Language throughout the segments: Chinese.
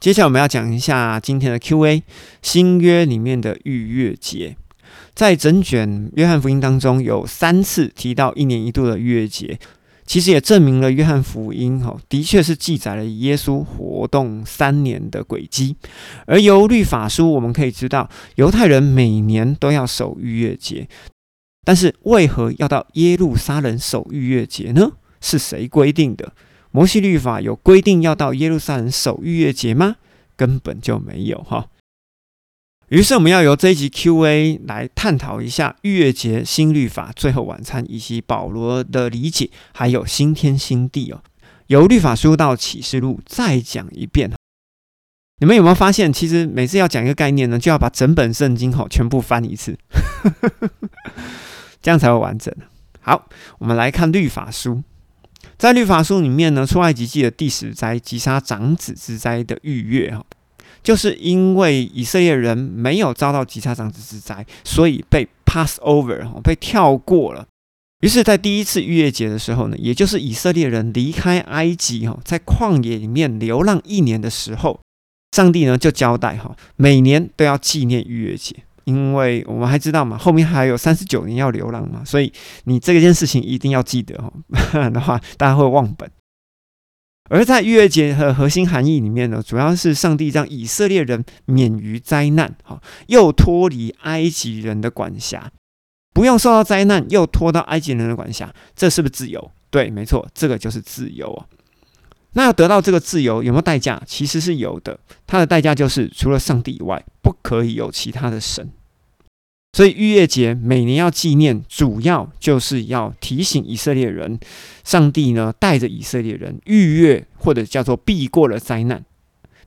接下来我们要讲一下今天的 Q&A，新约里面的逾越节，在整卷约翰福音当中有三次提到一年一度的逾越节，其实也证明了约翰福音哈的确是记载了耶稣活动三年的轨迹。而由律法书我们可以知道，犹太人每年都要守逾越节，但是为何要到耶路撒冷守逾越节呢？是谁规定的？摩西律法有规定要到耶路撒冷守逾越节吗？根本就没有哈。于是我们要由这一集 Q&A 来探讨一下逾越节、新律法、最后晚餐以及保罗的理解，还有新天新地哦。由律法书到启示录再讲一遍。你们有没有发现，其实每次要讲一个概念呢，就要把整本圣经哈全部翻一次，这样才会完整。好，我们来看律法书。在律法书里面呢，出埃及记的第十灾击杀长子之灾的逾越哈，就是因为以色列人没有遭到击杀长子之灾，所以被 pass over 哈，被跳过了。于是，在第一次逾越节的时候呢，也就是以色列人离开埃及哈，在旷野里面流浪一年的时候，上帝呢就交代哈，每年都要纪念逾越节。因为我们还知道嘛，后面还有三十九年要流浪嘛，所以你这件事情一定要记得哦，不 然的话大家会忘本。而在逾越节的核心含义里面呢，主要是上帝让以色列人免于灾难，哈，又脱离埃及人的管辖，不用受到灾难，又脱到埃及人的管辖，这是不是自由？对，没错，这个就是自由啊。那要得到这个自由有没有代价？其实是有的，它的代价就是除了上帝以外，不可以有其他的神。所以逾越节每年要纪念，主要就是要提醒以色列人，上帝呢带着以色列人逾越或者叫做避过了灾难，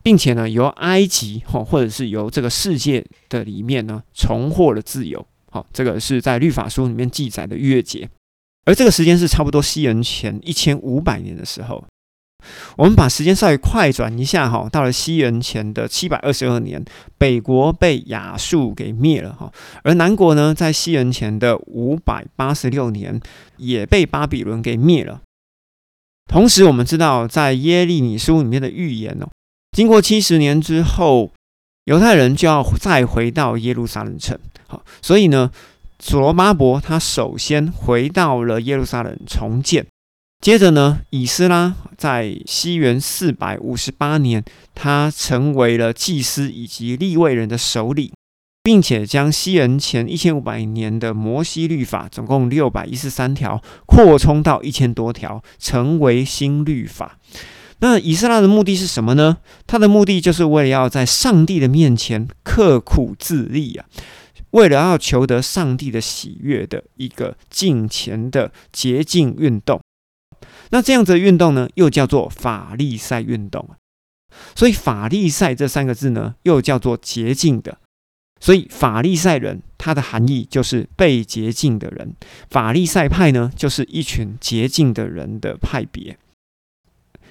并且呢由埃及哈或者是由这个世界的里面呢重获了自由。好，这个是在律法书里面记载的逾越节，而这个时间是差不多西元前一千五百年的时候。我们把时间稍微快转一下哈，到了西元前的七百二十二年，北国被亚述给灭了哈，而南国呢，在西元前的五百八十六年也被巴比伦给灭了。同时，我们知道在耶利米书里面的预言哦，经过七十年之后，犹太人就要再回到耶路撒冷城。好，所以呢，所罗巴伯他首先回到了耶路撒冷重建。接着呢，以斯拉在西元四百五十八年，他成为了祭司以及立位人的首领，并且将西元前一千五百年的摩西律法，总共六百一十三条，扩充到一千多条，成为新律法。那以斯拉的目的是什么呢？他的目的就是为了要在上帝的面前刻苦自立啊，为了要求得上帝的喜悦的一个敬虔的洁净运动。那这样子的运动呢，又叫做法利赛运动所以法利赛这三个字呢，又叫做洁净的。所以法利赛人，它的含义就是被洁净的人。法利赛派呢，就是一群洁净的人的派别。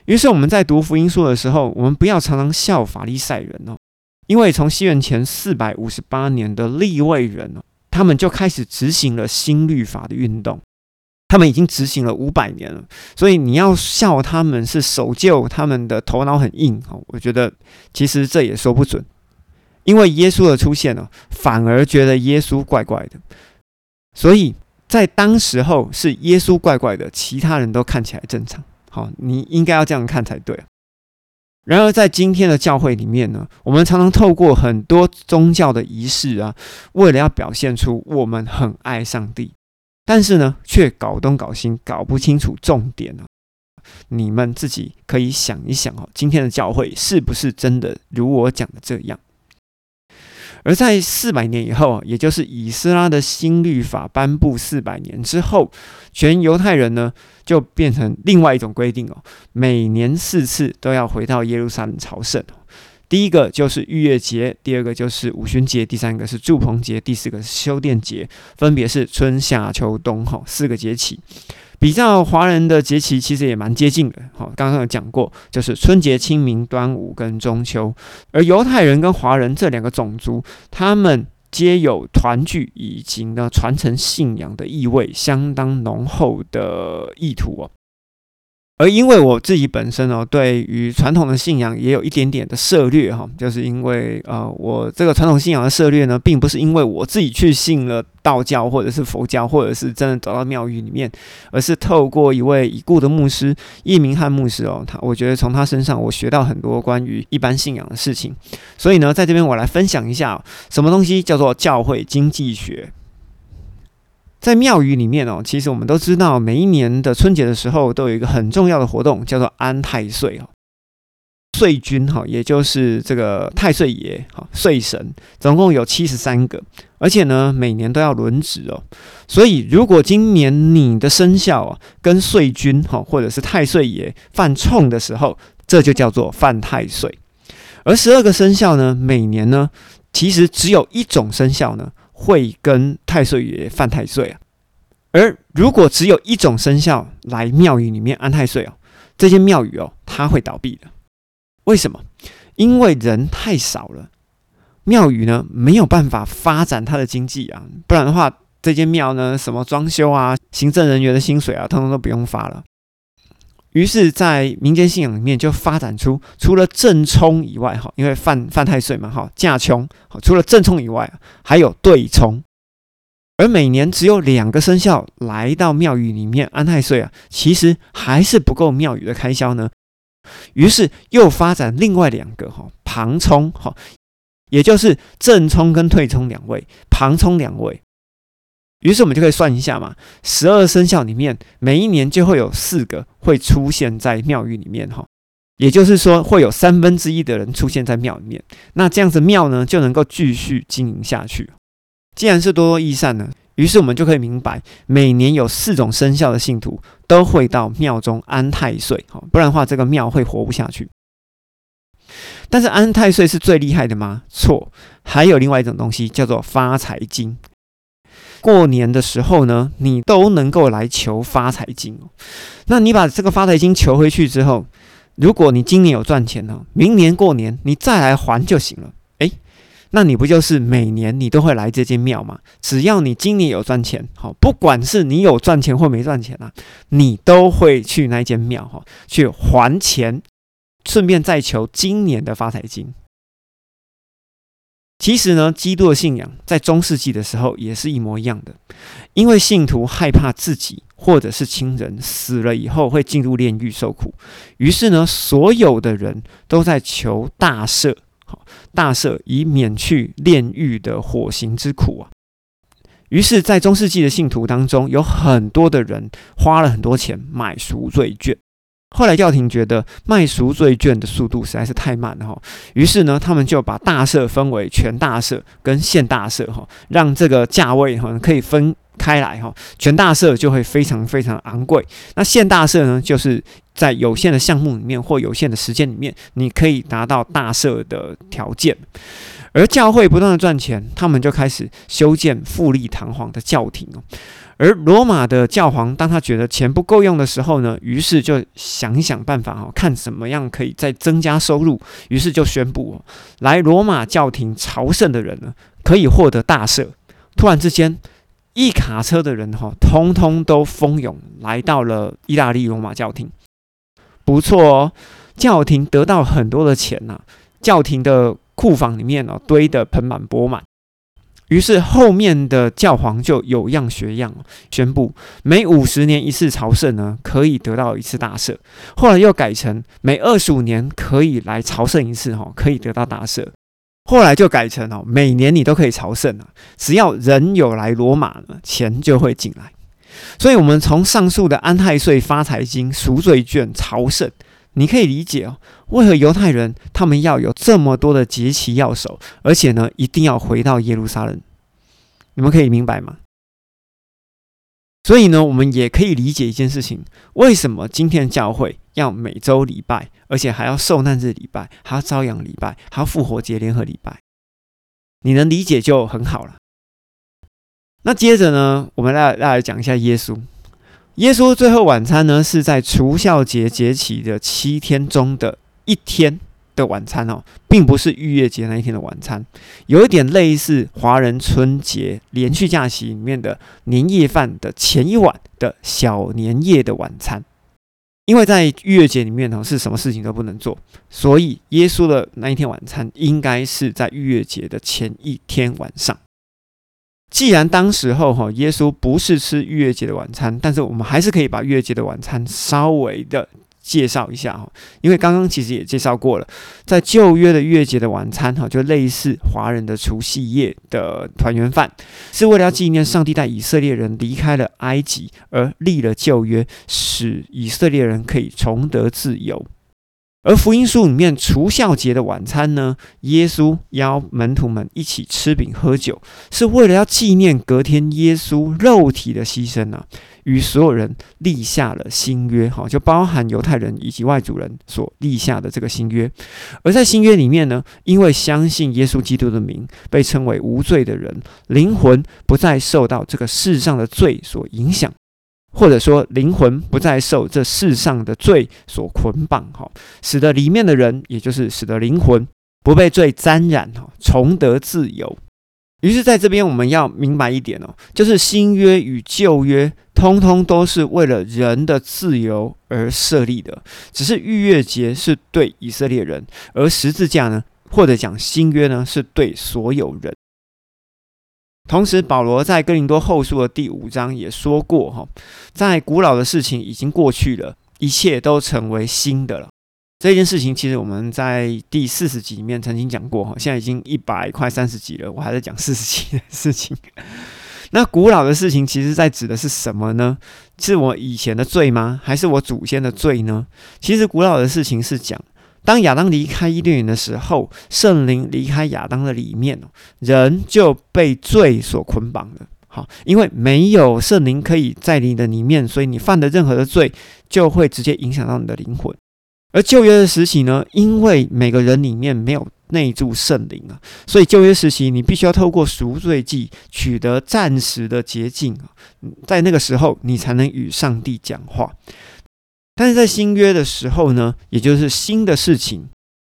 于是我们在读福音书的时候，我们不要常常笑法利赛人哦，因为从西元前四百五十八年的立位人哦，他们就开始执行了新律法的运动。他们已经执行了五百年了，所以你要笑他们是守旧，他们的头脑很硬哦。我觉得其实这也说不准，因为耶稣的出现呢，反而觉得耶稣怪怪的，所以在当时候是耶稣怪怪的，其他人都看起来正常。好，你应该要这样看才对。然而在今天的教会里面呢，我们常常透过很多宗教的仪式啊，为了要表现出我们很爱上帝。但是呢，却搞东搞西，搞不清楚重点呢。你们自己可以想一想哦，今天的教会是不是真的如我讲的这样？而在四百年以后，也就是以斯拉的新律法颁布四百年之后，全犹太人呢就变成另外一种规定哦，每年四次都要回到耶路撒冷朝圣。第一个就是逾越节，第二个就是五旬节，第三个是祝棚节，第四个是修殿节，分别是春夏秋冬哈四个节气。比较华人的节气其实也蛮接近的哈，刚刚有讲过，就是春节、清明、端午跟中秋。而犹太人跟华人这两个种族，他们皆有团聚以及呢传承信仰的意味相当浓厚的意图哦。而因为我自己本身哦，对于传统的信仰也有一点点的涉略哈，就是因为呃，我这个传统信仰的涉略呢，并不是因为我自己去信了道教或者是佛教，或者是真的走到庙宇里面，而是透过一位已故的牧师叶明汉牧师哦，他我觉得从他身上我学到很多关于一般信仰的事情，所以呢，在这边我来分享一下什么东西叫做教会经济学。在庙宇里面哦，其实我们都知道，每一年的春节的时候，都有一个很重要的活动，叫做安太岁哦。岁君哈，也就是这个太岁爷哈，岁神总共有七十三个，而且呢，每年都要轮值哦。所以，如果今年你的生肖啊跟岁君哈，或者是太岁爷犯冲的时候，这就叫做犯太岁。而十二个生肖呢，每年呢，其实只有一种生肖呢。会跟太岁爷犯太岁啊，而如果只有一种生肖来庙宇里面安太岁哦，这间庙宇哦，它会倒闭的。为什么？因为人太少了，庙宇呢没有办法发展它的经济啊，不然的话，这间庙呢，什么装修啊、行政人员的薪水啊，通通都不用发了。于是，在民间信仰里面就发展出，除了正冲以外，哈，因为犯犯太岁嘛，哈，驾冲，好，除了正冲以外，还有对冲。而每年只有两个生肖来到庙宇里面安太岁啊，其实还是不够庙宇的开销呢。于是又发展另外两个，哈，旁冲，哈，也就是正冲跟退冲两位，旁冲两位。于是我们就可以算一下嘛，十二生肖里面每一年就会有四个会出现在庙宇里面哈，也就是说会有三分之一的人出现在庙里面，那这样子庙呢就能够继续经营下去。既然是多多益善呢，于是我们就可以明白，每年有四种生肖的信徒都会到庙中安太岁哈，不然的话这个庙会活不下去。但是安太岁是最厉害的吗？错，还有另外一种东西叫做发财金。过年的时候呢，你都能够来求发财金。那你把这个发财金求回去之后，如果你今年有赚钱呢，明年过年你再来还就行了。诶，那你不就是每年你都会来这间庙吗？只要你今年有赚钱，好，不管是你有赚钱或没赚钱啊，你都会去那间庙哈，去还钱，顺便再求今年的发财金。其实呢，基督的信仰在中世纪的时候也是一模一样的，因为信徒害怕自己或者是亲人死了以后会进入炼狱受苦，于是呢，所有的人都在求大赦，好大赦以免去炼狱的火刑之苦啊。于是，在中世纪的信徒当中，有很多的人花了很多钱买赎罪券。后来教廷觉得卖赎罪券的速度实在是太慢了哈，于是呢，他们就把大赦分为全大赦跟限大赦哈，让这个价位哈可以分开来哈。全大赦就会非常非常昂贵，那限大赦呢，就是在有限的项目里面或有限的时间里面，你可以达到大赦的条件。而教会不断的赚钱，他们就开始修建富丽堂皇的教廷哦。而罗马的教皇，当他觉得钱不够用的时候呢，于是就想一想办法哈，看怎么样可以再增加收入。于是就宣布，来罗马教廷朝圣的人呢，可以获得大赦。突然之间，一卡车的人哈，通通都蜂拥来到了意大利罗马教廷。不错哦，教廷得到很多的钱呐，教廷的库房里面哦，堆得盆满钵满。于是后面的教皇就有样学样，宣布每五十年一次朝圣呢，可以得到一次大赦。后来又改成每二十五年可以来朝圣一次，哈，可以得到大赦。后来就改成哦，每年你都可以朝圣啊，只要人有来罗马呢，钱就会进来。所以，我们从上述的安太岁发财金、赎罪券、朝圣，你可以理解哦，为何犹太人他们要有这么多的节期要守，而且呢，一定要回到耶路撒冷。你们可以明白吗？所以呢，我们也可以理解一件事情：为什么今天的教会要每周礼拜，而且还要受难日礼拜，还要朝阳礼拜，还要复活节联合礼拜？你能理解就很好了。那接着呢，我们来来讲一下耶稣。耶稣最后晚餐呢，是在除孝节节期的七天中的一天。的晚餐哦，并不是逾越节那一天的晚餐，有一点类似华人春节连续假期里面的年夜饭的前一晚的小年夜的晚餐。因为在逾越节里面呢，是什么事情都不能做，所以耶稣的那一天晚餐应该是在逾越节的前一天晚上。既然当时候哈，耶稣不是吃逾越节的晚餐，但是我们还是可以把逾越节的晚餐稍微的。介绍一下哈，因为刚刚其实也介绍过了，在旧约的月节的晚餐哈，就类似华人的除夕夜的团圆饭，是为了要纪念上帝带以色列人离开了埃及而立了旧约，使以色列人可以重得自由。而福音书里面除孝节的晚餐呢，耶稣邀门徒们一起吃饼喝酒，是为了要纪念隔天耶稣肉体的牺牲啊，与所有人立下了新约，哈，就包含犹太人以及外族人所立下的这个新约。而在新约里面呢，因为相信耶稣基督的名，被称为无罪的人，灵魂不再受到这个世上的罪所影响。或者说灵魂不再受这世上的罪所捆绑，哈，使得里面的人，也就是使得灵魂不被罪沾染，哈，重得自由。于是，在这边我们要明白一点哦，就是新约与旧约通通都是为了人的自由而设立的，只是逾越节是对以色列人，而十字架呢，或者讲新约呢，是对所有人。同时，保罗在哥林多后书的第五章也说过：“哈，在古老的事情已经过去了，一切都成为新的了。”这件事情其实我们在第四十集里面曾经讲过，哈，现在已经一百快三十集了，我还在讲四十集的事情。那古老的事情，其实在指的是什么呢？是我以前的罪吗？还是我祖先的罪呢？其实古老的事情是讲。当亚当离开伊甸园的时候，圣灵离开亚当的里面人就被罪所捆绑了。好，因为没有圣灵可以在你的里面，所以你犯的任何的罪就会直接影响到你的灵魂。而旧约的时期呢，因为每个人里面没有内住圣灵啊，所以旧约时期你必须要透过赎罪祭取得暂时的捷径啊，在那个时候你才能与上帝讲话。但是在新约的时候呢，也就是新的事情，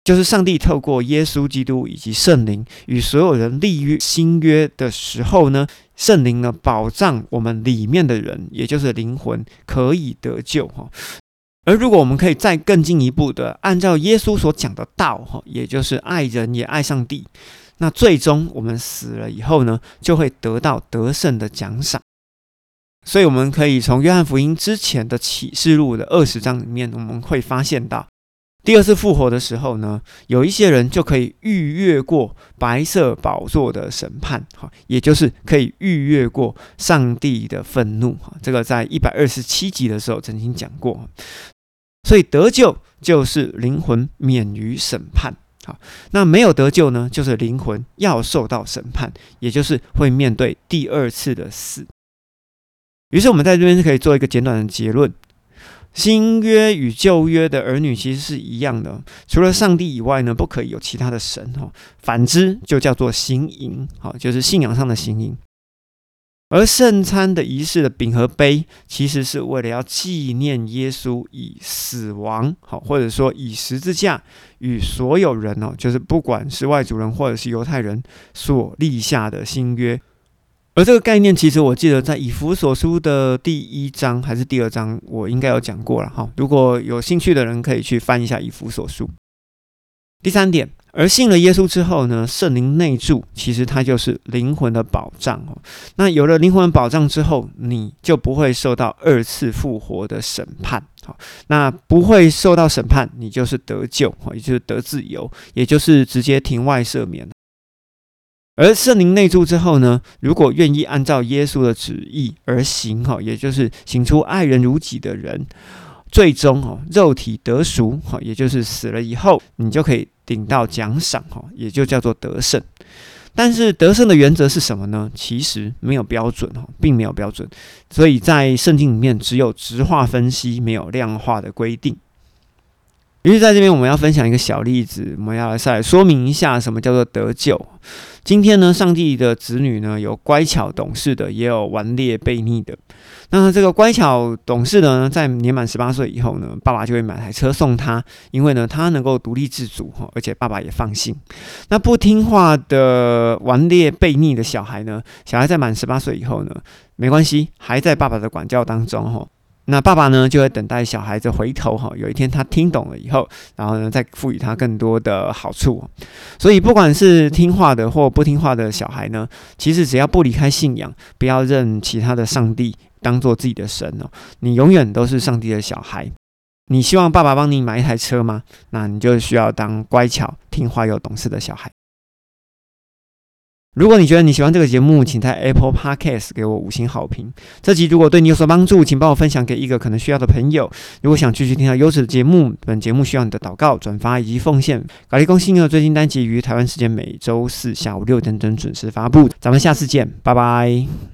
就是上帝透过耶稣基督以及圣灵与所有人立约新约的时候呢，圣灵呢保障我们里面的人，也就是灵魂可以得救哈。而如果我们可以再更进一步的按照耶稣所讲的道哈，也就是爱人也爱上帝，那最终我们死了以后呢，就会得到得胜的奖赏。所以我们可以从约翰福音之前的启示录的二十章里面，我们会发现到，第二次复活的时候呢，有一些人就可以逾越过白色宝座的审判，哈，也就是可以逾越过上帝的愤怒，哈，这个在一百二十七集的时候曾经讲过。所以得救就是灵魂免于审判，好，那没有得救呢，就是灵魂要受到审判，也就是会面对第二次的死。于是我们在这边可以做一个简短的结论：新约与旧约的儿女其实是一样的，除了上帝以外呢，不可以有其他的神哈。反之，就叫做行淫，好，就是信仰上的行淫。而圣餐的仪式的饼和杯，其实是为了要纪念耶稣以死亡，好，或者说以十字架与所有人哦，就是不管是外族人或者是犹太人所立下的新约。而这个概念，其实我记得在以弗所书的第一章还是第二章，我应该有讲过了哈。如果有兴趣的人，可以去翻一下以弗所书。第三点，而信了耶稣之后呢，圣灵内住，其实它就是灵魂的保障哦。那有了灵魂保障之后，你就不会受到二次复活的审判。好，那不会受到审判，你就是得救也就是得自由，也就是直接庭外赦免。而圣灵内住之后呢，如果愿意按照耶稣的旨意而行，哈，也就是行出爱人如己的人，最终哈肉体得赎，哈，也就是死了以后，你就可以顶到奖赏，哈，也就叫做得胜。但是得胜的原则是什么呢？其实没有标准，哈，并没有标准，所以在圣经里面只有直化分析，没有量化的规定。于是，在这边我们要分享一个小例子，我们要来再来说明一下什么叫做得救。今天呢，上帝的子女呢，有乖巧懂事的，也有顽劣悖逆的。那这个乖巧懂事的呢，在年满十八岁以后呢，爸爸就会买台车送他，因为呢，他能够独立自主哈，而且爸爸也放心。那不听话的顽劣悖逆的小孩呢，小孩在满十八岁以后呢，没关系，还在爸爸的管教当中哈。那爸爸呢，就会等待小孩子回头哈，有一天他听懂了以后，然后呢，再赋予他更多的好处。所以，不管是听话的或不听话的小孩呢，其实只要不离开信仰，不要认其他的上帝当做自己的神哦，你永远都是上帝的小孩。你希望爸爸帮你买一台车吗？那你就需要当乖巧、听话又懂事的小孩。如果你觉得你喜欢这个节目，请在 Apple Podcast 给我五星好评。这集如果对你有所帮助，请帮我分享给一个可能需要的朋友。如果想继续听到优质的节目，本节目需要你的祷告、转发以及奉献。搞力公信的，最新单集于台湾时间每周四下午六点整准时发布。咱们下次见，拜拜。